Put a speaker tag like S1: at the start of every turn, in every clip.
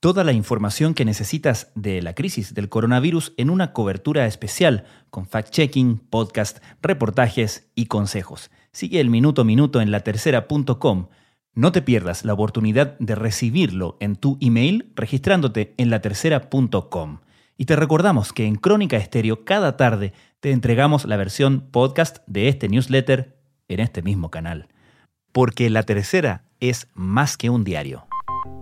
S1: Toda la información que necesitas de la crisis del coronavirus en una cobertura especial con fact-checking, podcast, reportajes y consejos. Sigue el minuto a minuto en latercera.com. No te pierdas la oportunidad de recibirlo en tu email registrándote en latercera.com. Y te recordamos que en Crónica Estéreo cada tarde te entregamos la versión podcast de este newsletter en este mismo canal. Porque La Tercera es más que un diario.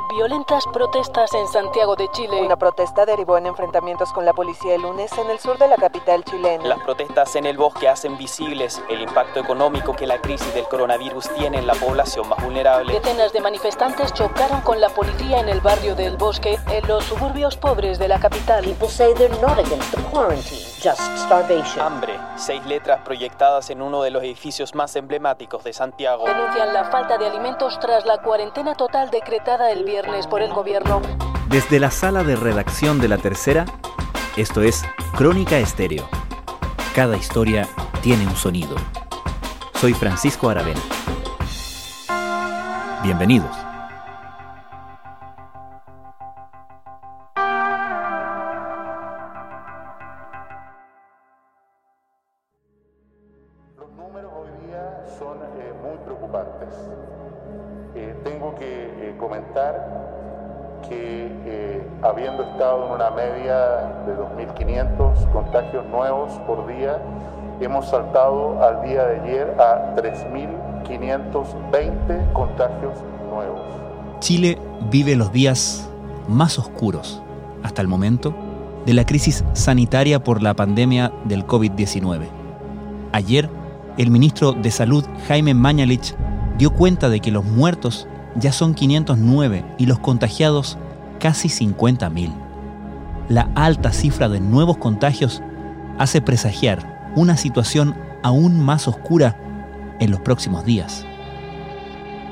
S2: Violentas protestas en Santiago de Chile.
S3: Una protesta derivó en enfrentamientos con la policía el lunes en el sur de la capital chilena.
S4: Las protestas en el bosque hacen visibles el impacto económico que la crisis del coronavirus tiene en la población más vulnerable.
S2: Decenas de manifestantes chocaron con la policía en el barrio del bosque, en los suburbios pobres de la capital.
S5: People say they're not against the quarantine, just starvation.
S4: Hambre, seis letras proyectadas en uno de los edificios más emblemáticos de Santiago.
S2: Denuncian la falta de alimentos tras la cuarentena total decretada el viernes por el gobierno.
S1: Desde la sala de redacción de La Tercera, esto es Crónica Estéreo. Cada historia tiene un sonido. Soy Francisco Aravena. Bienvenidos.
S6: Muy preocupantes. Eh, tengo que eh, comentar que eh, habiendo estado en una media de 2.500 contagios nuevos por día, hemos saltado al día de ayer a 3.520 contagios nuevos.
S1: Chile vive los días más oscuros, hasta el momento, de la crisis sanitaria por la pandemia del COVID-19. Ayer, el ministro de Salud, Jaime Mañalich, dio cuenta de que los muertos ya son 509 y los contagiados casi 50.000. La alta cifra de nuevos contagios hace presagiar una situación aún más oscura en los próximos días.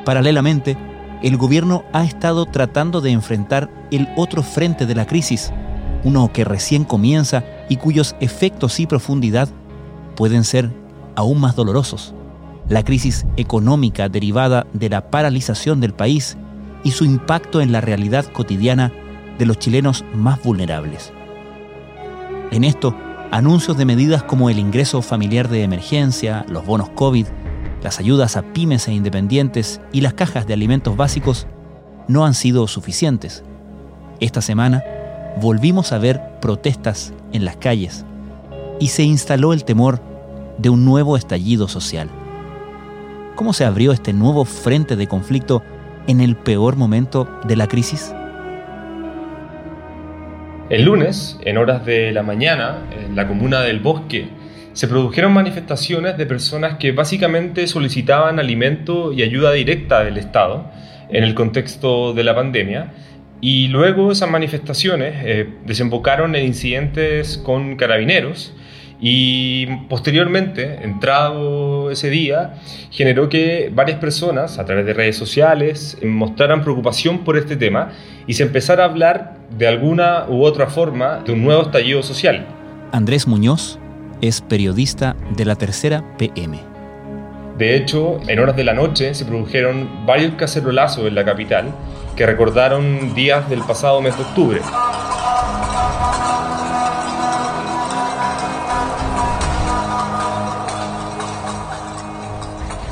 S1: Paralelamente, el gobierno ha estado tratando de enfrentar el otro frente de la crisis, uno que recién comienza y cuyos efectos y profundidad pueden ser aún más dolorosos. La crisis económica derivada de la paralización del país y su impacto en la realidad cotidiana de los chilenos más vulnerables. En esto, anuncios de medidas como el ingreso familiar de emergencia, los bonos COVID, las ayudas a pymes e independientes y las cajas de alimentos básicos no han sido suficientes. Esta semana volvimos a ver protestas en las calles y se instaló el temor de un nuevo estallido social. ¿Cómo se abrió este nuevo frente de conflicto en el peor momento de la crisis?
S7: El lunes, en horas de la mañana, en la comuna del Bosque, se produjeron manifestaciones de personas que básicamente solicitaban alimento y ayuda directa del Estado en el contexto de la pandemia. Y luego esas manifestaciones eh, desembocaron en incidentes con carabineros y posteriormente, entrado ese día, generó que varias personas a través de redes sociales mostraran preocupación por este tema y se empezara a hablar de alguna u otra forma de un nuevo estallido social.
S1: Andrés Muñoz es periodista de la tercera PM.
S7: De hecho, en horas de la noche se produjeron varios cacerolazos en la capital que recordaron días del pasado mes de octubre.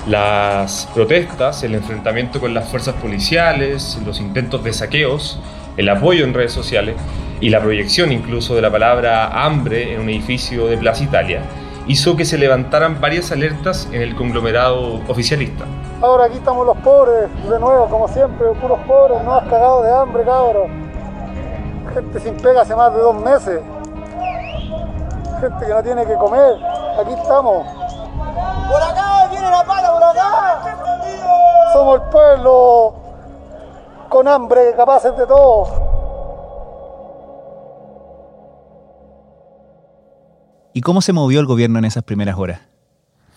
S7: Las protestas, el enfrentamiento con las fuerzas policiales, los intentos de saqueos, el apoyo en redes sociales y la proyección incluso de la palabra hambre en un edificio de Plaza Italia hizo que se levantaran varias alertas en el conglomerado oficialista.
S8: Ahora aquí estamos los pobres, de nuevo, como siempre, puros pobres, no has cagado de hambre, cabros. Gente sin pega hace más de dos meses. Gente que no tiene que comer. Aquí estamos.
S9: ¡Por acá! ¡Viene la pala por acá!
S8: Somos el pueblo con hambre, capaces de todo.
S1: ¿Y cómo se movió el gobierno en esas primeras horas?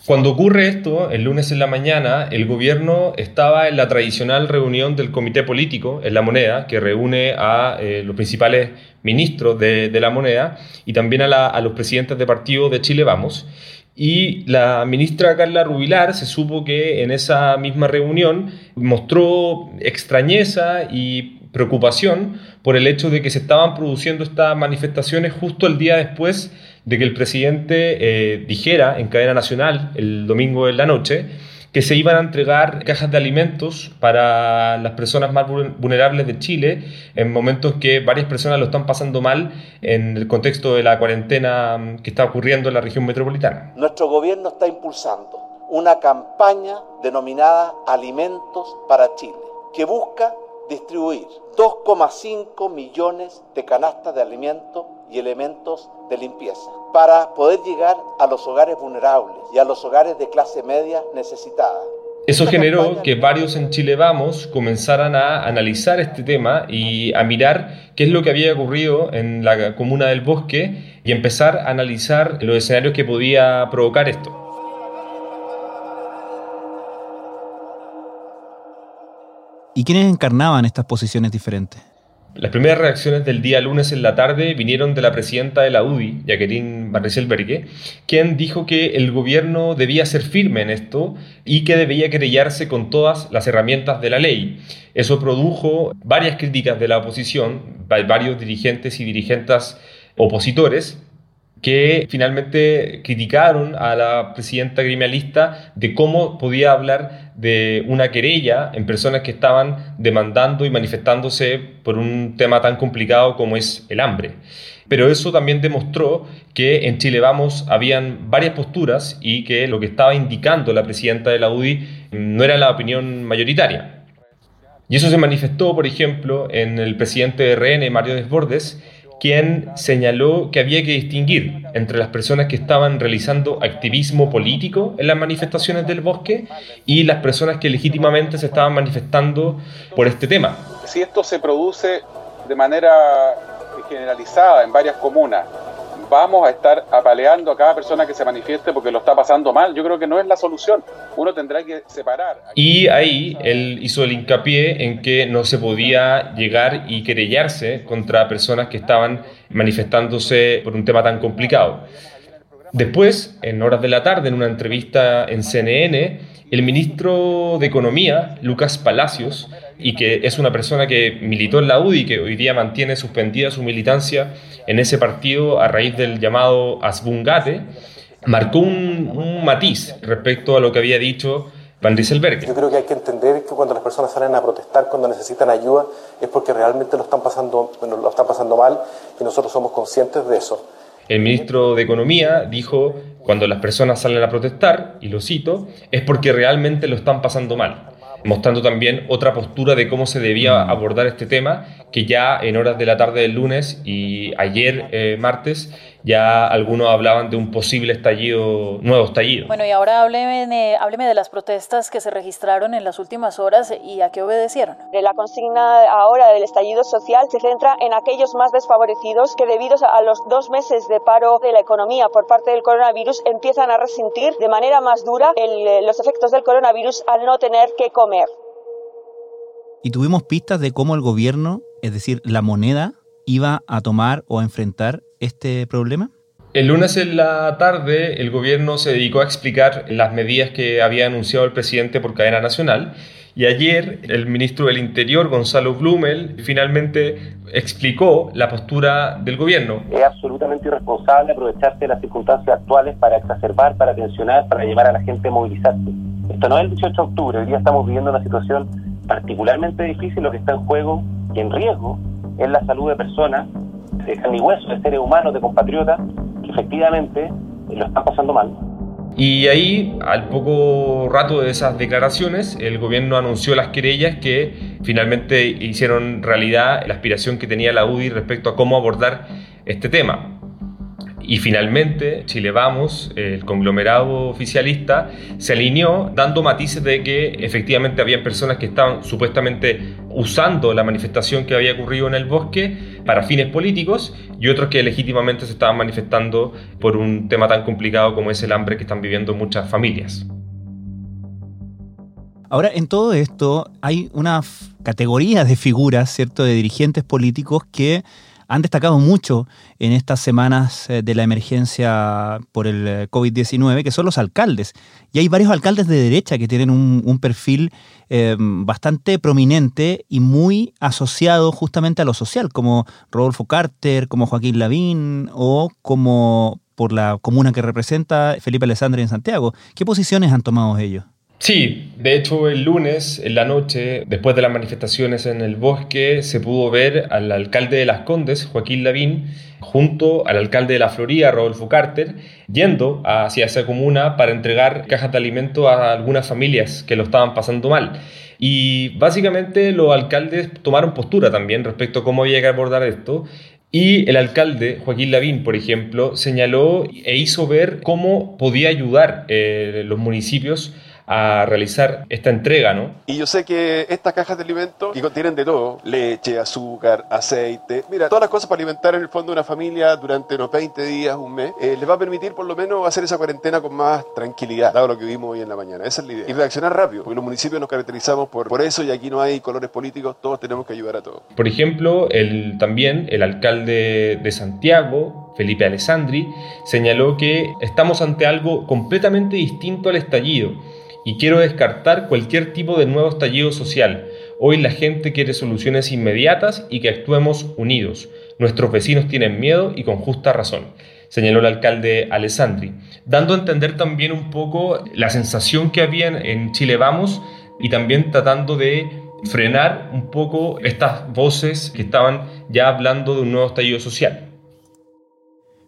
S7: Cuando ocurre esto, el lunes en la mañana, el gobierno estaba en la tradicional reunión del comité político en la moneda, que reúne a eh, los principales ministros de, de, la moneda y también a, la, a los presidentes de partido de Chile Vamos. Y la ministra Carla Rubilar se supo que en esa misma reunión mostró extrañeza y preocupación por el hecho de que se estaban produciendo estas manifestaciones justo el día después de que el presidente eh, dijera en cadena nacional el domingo en la noche que se iban a entregar cajas de alimentos para las personas más vulnerables de Chile en momentos que varias personas lo están pasando mal en el contexto de la cuarentena mm, que está ocurriendo en la región metropolitana.
S10: Nuestro gobierno está impulsando una campaña denominada Alimentos para Chile, que busca distribuir 2,5 millones de canastas de alimentos y elementos de limpieza para poder llegar a los hogares vulnerables y a los hogares de clase media necesitada.
S7: Eso generó que varios en Chile Vamos comenzaran a analizar este tema y a mirar qué es lo que había ocurrido en la comuna del Bosque y empezar a analizar los escenarios que podía provocar esto.
S1: ¿Y quiénes encarnaban estas posiciones diferentes?
S7: Las primeras reacciones del día lunes en la tarde vinieron de la presidenta de la UDI, Jacqueline Van quien dijo que el gobierno debía ser firme en esto y que debía querellarse con todas las herramientas de la ley. Eso produjo varias críticas de la oposición, varios dirigentes y dirigentes opositores, que finalmente criticaron a la presidenta criminalista de cómo podía hablar de una querella en personas que estaban demandando y manifestándose por un tema tan complicado como es el hambre. Pero eso también demostró que en Chile Vamos habían varias posturas y que lo que estaba indicando la presidenta de la UDI no era la opinión mayoritaria. Y eso se manifestó, por ejemplo, en el presidente de RN, Mario Desbordes, quien señaló que había que distinguir entre las personas que estaban realizando activismo político en las manifestaciones del bosque y las personas que legítimamente se estaban manifestando por este tema.
S11: Si esto se produce de manera generalizada en varias comunas, vamos a estar apaleando a cada persona que se manifieste porque lo está pasando mal. Yo creo que no es la solución. Uno tendrá que separar.
S7: Y ahí él hizo el hincapié en que no se podía llegar y querellarse contra personas que estaban manifestándose por un tema tan complicado. Después, en horas de la tarde, en una entrevista en CNN, el ministro de Economía, Lucas Palacios, y que es una persona que militó en la UDI y que hoy día mantiene suspendida su militancia en ese partido a raíz del llamado Asbungate, marcó un, matiz respecto a lo que había dicho Van Rieselberg.
S12: Yo creo que hay que entender que cuando las personas salen a protestar, cuando necesitan ayuda, es porque realmente lo están pasando, lo están pasando mal y nosotros somos conscientes de eso.
S7: El ministro de Economía dijo, cuando las personas salen a protestar, y lo cito, es porque realmente lo están pasando mal mostrando también otra postura de cómo se debía abordar este tema, que ya en horas de la tarde del lunes y ayer eh, martes ya algunos hablaban de un posible estallido, nuevo estallido.
S2: Bueno, y ahora hábleme de, hábleme de las protestas que se registraron en las últimas horas y a qué obedecieron.
S13: La consigna ahora del estallido social se centra en aquellos más desfavorecidos que debido a los dos meses de paro de la economía por parte del coronavirus empiezan a resentir de manera más dura los efectos del coronavirus al no tener que comer.
S1: Y tuvimos pistas de cómo el gobierno, es decir, la moneda, iba a tomar o a enfrentar este problema?
S7: El lunes en la tarde el gobierno se dedicó a explicar las medidas que había anunciado el presidente por cadena nacional y ayer el ministro del Interior, Gonzalo Blumel, finalmente explicó la postura del gobierno.
S14: Es absolutamente irresponsable aprovecharse de las circunstancias actuales para exacerbar, para tensionar, para llevar a la gente a movilizarse. Esto no es el 18 de octubre, hoy día estamos viviendo una situación particularmente difícil, lo que está en juego y en riesgo es la salud de personas de y hueso, de seres humanos, de compatriotas, que efectivamente eh, lo están pasando mal.
S7: Y ahí, al poco rato de esas declaraciones, el gobierno anunció las querellas que finalmente hicieron realidad la aspiración que tenía la UDI respecto a cómo abordar este tema. Y finalmente, Chile Vamos, el conglomerado oficialista, se alineó dando matices de que efectivamente había personas que estaban supuestamente usando la manifestación que había ocurrido en el bosque para fines políticos y otros que legítimamente se estaban manifestando por un tema tan complicado como es el hambre que están viviendo muchas familias.
S1: Ahora, en todo esto hay una categoría de figuras, ¿cierto?, de dirigentes políticos que han destacado mucho en estas semanas eh, de la emergencia por el eh, COVID-19, que son los alcaldes. Y hay varios alcaldes de derecha que tienen un, perfil eh, bastante prominente y muy asociado justamente a lo social, como Rodolfo Carter, como Joaquín Lavín o como por la comuna que representa Felipe Alessandri en Santiago. ¿Qué posiciones han tomado ellos?
S7: Sí, de hecho el lunes en la noche, después de las manifestaciones en el bosque, se pudo ver al alcalde de Las Condes, Joaquín Lavín, junto al alcalde de La Florida, Rodolfo Carter, yendo hacia esa comuna para entregar cajas de alimento a algunas familias que lo estaban pasando mal. Y básicamente los alcaldes tomaron postura también respecto a cómo había que abordar esto y el alcalde, Joaquín Lavín, por ejemplo, señaló e hizo ver cómo podía ayudar eh, los municipios a realizar esta entrega, ¿no?
S15: Y yo sé que estas cajas de alimentos, que contienen de todo, leche, azúcar, aceite, mira, todas las cosas para alimentar en el fondo una familia durante unos 20 días, un mes, eh, les va a permitir por lo menos hacer esa cuarentena con más tranquilidad, dado lo que vimos hoy en la mañana. Esa es la idea. Y reaccionar rápido, porque los municipios nos caracterizamos por, por eso y aquí no hay colores políticos, todos tenemos que ayudar a todos.
S7: Por ejemplo, el, también el alcalde de Santiago, Felipe Alessandri, señaló que estamos ante algo completamente distinto al estallido y quiero descartar cualquier tipo de nuevo estallido social. Hoy la gente quiere soluciones inmediatas y que actuemos unidos. Nuestros vecinos tienen miedo y con justa razón, señaló el alcalde Alessandri, dando a entender también un poco la sensación que había en Chile Vamos y también tratando de frenar un poco estas voces que estaban ya hablando de un nuevo estallido social.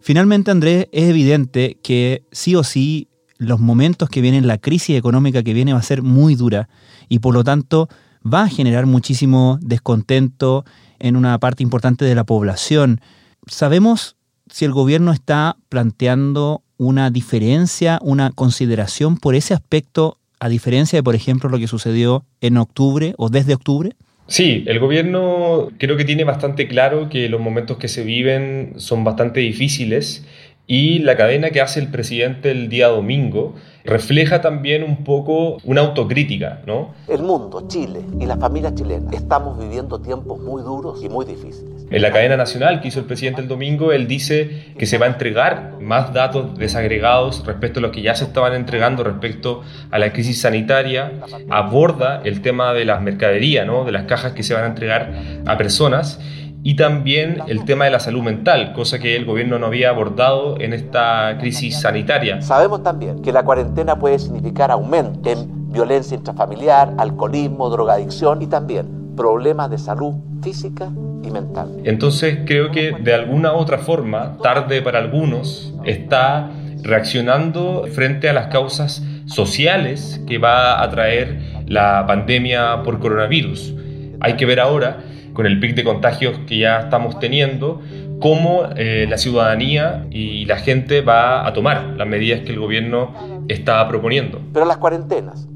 S1: Finalmente, Andrés, es evidente que sí o sí los momentos que vienen, la crisis económica que viene va a ser muy dura y por lo tanto va a generar muchísimo descontento en una parte importante de la población. ¿Sabemos si el gobierno está planteando una diferencia, una consideración por ese aspecto, a diferencia de, por ejemplo, lo que sucedió en octubre o desde octubre?
S7: Sí, el gobierno creo que tiene bastante claro que los momentos que se viven son bastante difíciles y la cadena que hace el presidente el día domingo refleja también un poco una autocrítica, ¿no?
S10: El mundo, Chile y las familias chilenas estamos viviendo tiempos muy duros y muy difíciles.
S7: En la cadena nacional que hizo el presidente el domingo, él dice que se va a entregar más datos desagregados respecto a los que ya se estaban entregando respecto a la crisis sanitaria, aborda el tema de las mercaderías, ¿no? de las cajas que se van a entregar a personas y también el tema de la salud mental, cosa que el gobierno no había abordado en esta crisis sanitaria.
S10: Sabemos también que la cuarentena puede significar aumento en violencia intrafamiliar, alcoholismo, drogadicción y también problemas de salud física y mental.
S7: Entonces creo que de alguna u otra forma, tarde para algunos, está reaccionando frente a las causas sociales que va a traer la pandemia por coronavirus. Hay que ver ahora con el pic de contagios que ya estamos teniendo, cómo eh, la ciudadanía y la gente va a tomar las medidas que el gobierno está proponiendo.
S10: Pero las cuarentenas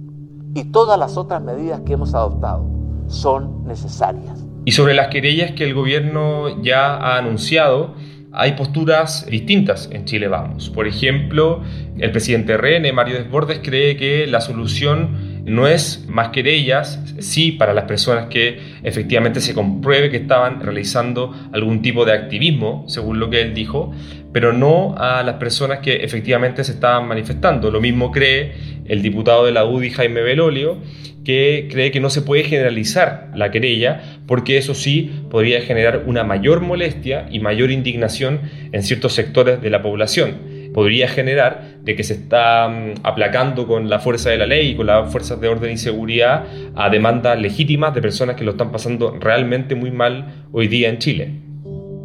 S10: y todas las otras medidas que hemos adoptado son necesarias.
S7: Y sobre las querellas que el gobierno ya ha anunciado, hay posturas distintas en Chile Vamos. Por ejemplo, el presidente RN, Mario Desbordes, cree que la solución no es más querellas, sí para las personas que efectivamente se compruebe que estaban realizando algún tipo de activismo, según lo que él dijo, pero no a las personas que efectivamente se estaban manifestando. Lo mismo cree el diputado de la UDI, Jaime Belolio, que cree que no se puede generalizar la querella porque eso sí podría generar una mayor molestia y mayor indignación en ciertos sectores de la población podría generar de que se está mm, aplacando con la fuerza de la ley y con las fuerzas de orden y seguridad a demandas legítimas de personas que lo están pasando realmente muy mal hoy día en Chile.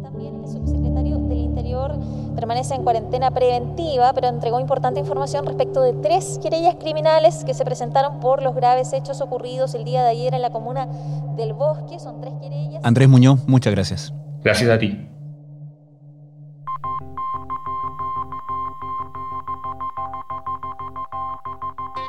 S16: También el subsecretario del Interior permanece en cuarentena preventiva, pero entregó importante información respecto de tres querellas criminales que se presentaron por los graves hechos ocurridos el día de ayer en la comuna del Bosque. Son tres querellas.
S1: Andrés Muñoz, muchas gracias.
S7: Gracias a ti.